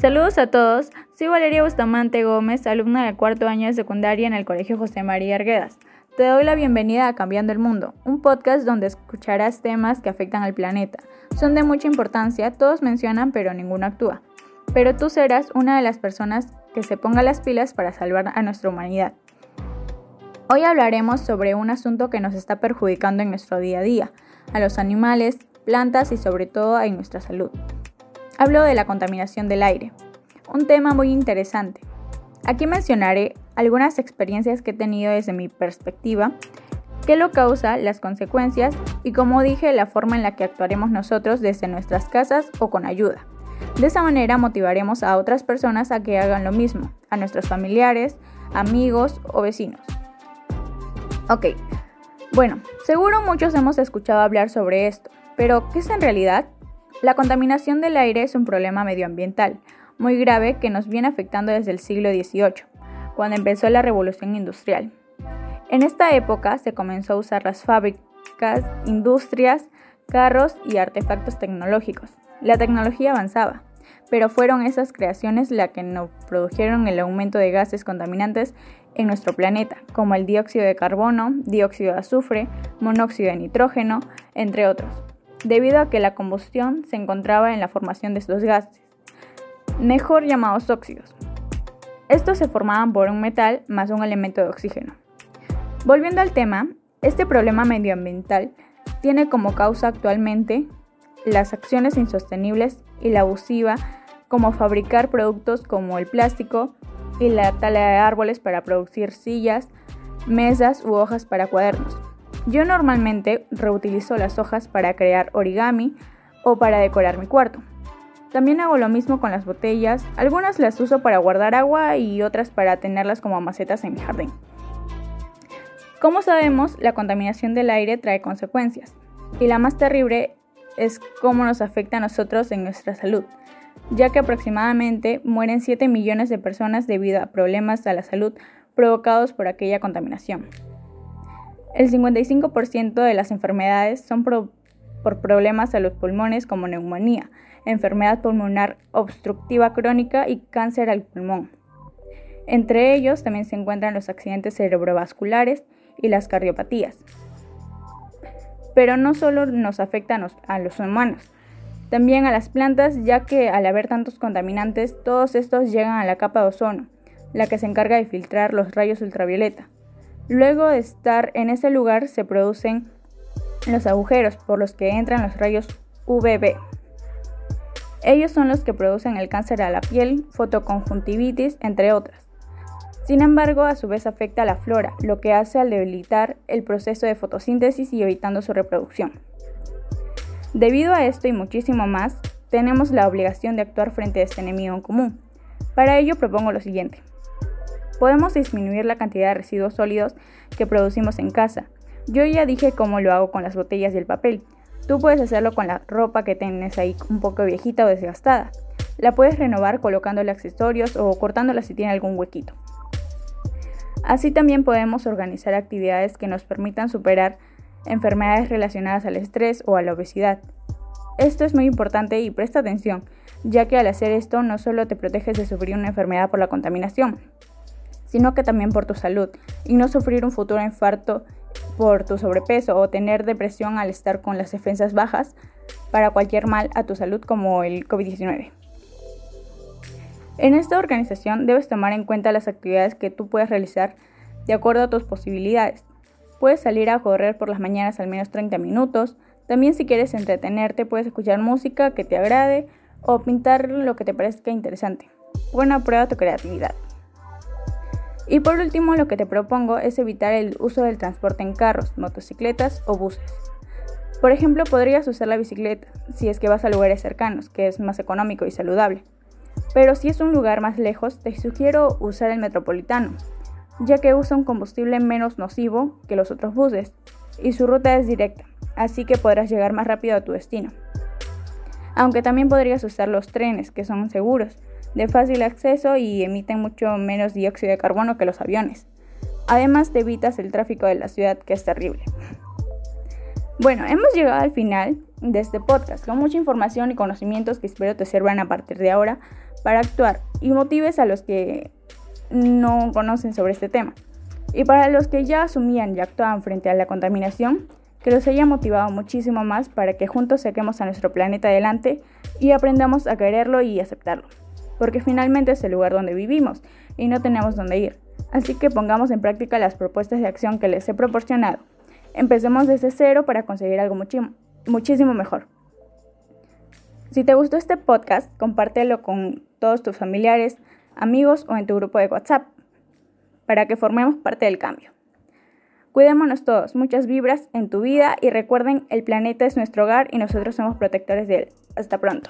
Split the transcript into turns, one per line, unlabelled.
Saludos a todos, soy Valeria Bustamante Gómez, alumna del cuarto año de secundaria en el Colegio José María Arguedas. Te doy la bienvenida a Cambiando el Mundo, un podcast donde escucharás temas que afectan al planeta. Son de mucha importancia, todos mencionan pero ninguno actúa. Pero tú serás una de las personas que se ponga las pilas para salvar a nuestra humanidad. Hoy hablaremos sobre un asunto que nos está perjudicando en nuestro día a día, a los animales, plantas y sobre todo en nuestra salud. Hablo de la contaminación del aire, un tema muy interesante. Aquí mencionaré algunas experiencias que he tenido desde mi perspectiva, qué lo causa, las consecuencias y como dije, la forma en la que actuaremos nosotros desde nuestras casas o con ayuda. De esa manera motivaremos a otras personas a que hagan lo mismo, a nuestros familiares, amigos o vecinos. Ok, bueno, seguro muchos hemos escuchado hablar sobre esto, pero ¿qué es en realidad? La contaminación del aire es un problema medioambiental muy grave que nos viene afectando desde el siglo XVIII, cuando empezó la revolución industrial. En esta época se comenzó a usar las fábricas, industrias, carros y artefactos tecnológicos. La tecnología avanzaba, pero fueron esas creaciones las que nos produjeron el aumento de gases contaminantes en nuestro planeta, como el dióxido de carbono, dióxido de azufre, monóxido de nitrógeno, entre otros debido a que la combustión se encontraba en la formación de estos gases, mejor llamados óxidos. Estos se formaban por un metal más un elemento de oxígeno. Volviendo al tema, este problema medioambiental tiene como causa actualmente las acciones insostenibles y la abusiva como fabricar productos como el plástico y la tala de árboles para producir sillas, mesas u hojas para cuadernos, yo normalmente reutilizo las hojas para crear origami o para decorar mi cuarto. También hago lo mismo con las botellas, algunas las uso para guardar agua y otras para tenerlas como macetas en mi jardín. Como sabemos, la contaminación del aire trae consecuencias, y la más terrible es cómo nos afecta a nosotros en nuestra salud, ya que aproximadamente mueren 7 millones de personas debido a problemas a la salud provocados por aquella contaminación. El 55% de las enfermedades son por problemas a los pulmones como neumonía, enfermedad pulmonar obstructiva crónica y cáncer al pulmón. Entre ellos también se encuentran los accidentes cerebrovasculares y las cardiopatías. Pero no solo nos afectan a los humanos, también a las plantas, ya que al haber tantos contaminantes, todos estos llegan a la capa de ozono, la que se encarga de filtrar los rayos ultravioleta. Luego de estar en ese lugar se producen los agujeros por los que entran los rayos UVB. Ellos son los que producen el cáncer a la piel, fotoconjuntivitis, entre otras. Sin embargo, a su vez afecta a la flora, lo que hace al debilitar el proceso de fotosíntesis y evitando su reproducción. Debido a esto y muchísimo más, tenemos la obligación de actuar frente a este enemigo en común. Para ello propongo lo siguiente podemos disminuir la cantidad de residuos sólidos que producimos en casa. Yo ya dije cómo lo hago con las botellas y el papel. Tú puedes hacerlo con la ropa que tienes ahí un poco viejita o desgastada. La puedes renovar colocándole accesorios o cortándola si tiene algún huequito. Así también podemos organizar actividades que nos permitan superar enfermedades relacionadas al estrés o a la obesidad. Esto es muy importante y presta atención, ya que al hacer esto no solo te proteges de sufrir una enfermedad por la contaminación, sino que también por tu salud y no sufrir un futuro infarto por tu sobrepeso o tener depresión al estar con las defensas bajas para cualquier mal a tu salud como el COVID-19. En esta organización debes tomar en cuenta las actividades que tú puedes realizar de acuerdo a tus posibilidades. Puedes salir a correr por las mañanas al menos 30 minutos. También si quieres entretenerte puedes escuchar música que te agrade o pintar lo que te parezca interesante. Buena prueba tu creatividad. Y por último, lo que te propongo es evitar el uso del transporte en carros, motocicletas o buses. Por ejemplo, podrías usar la bicicleta si es que vas a lugares cercanos, que es más económico y saludable. Pero si es un lugar más lejos, te sugiero usar el metropolitano, ya que usa un combustible menos nocivo que los otros buses y su ruta es directa, así que podrás llegar más rápido a tu destino. Aunque también podrías usar los trenes, que son seguros, de fácil acceso y emiten mucho menos dióxido de carbono que los aviones. Además te evitas el tráfico de la ciudad que es terrible. Bueno, hemos llegado al final de este podcast con mucha información y conocimientos que espero te sirvan a partir de ahora para actuar y motives a los que no conocen sobre este tema. Y para los que ya asumían y actuaban frente a la contaminación, que los haya motivado muchísimo más para que juntos saquemos a nuestro planeta adelante y aprendamos a quererlo y aceptarlo. Porque finalmente es el lugar donde vivimos y no tenemos dónde ir. Así que pongamos en práctica las propuestas de acción que les he proporcionado. Empecemos desde cero para conseguir algo muchísimo mejor. Si te gustó este podcast, compártelo con todos tus familiares, amigos o en tu grupo de WhatsApp para que formemos parte del cambio. Cuidémonos todos, muchas vibras en tu vida y recuerden, el planeta es nuestro hogar y nosotros somos protectores de él. Hasta pronto.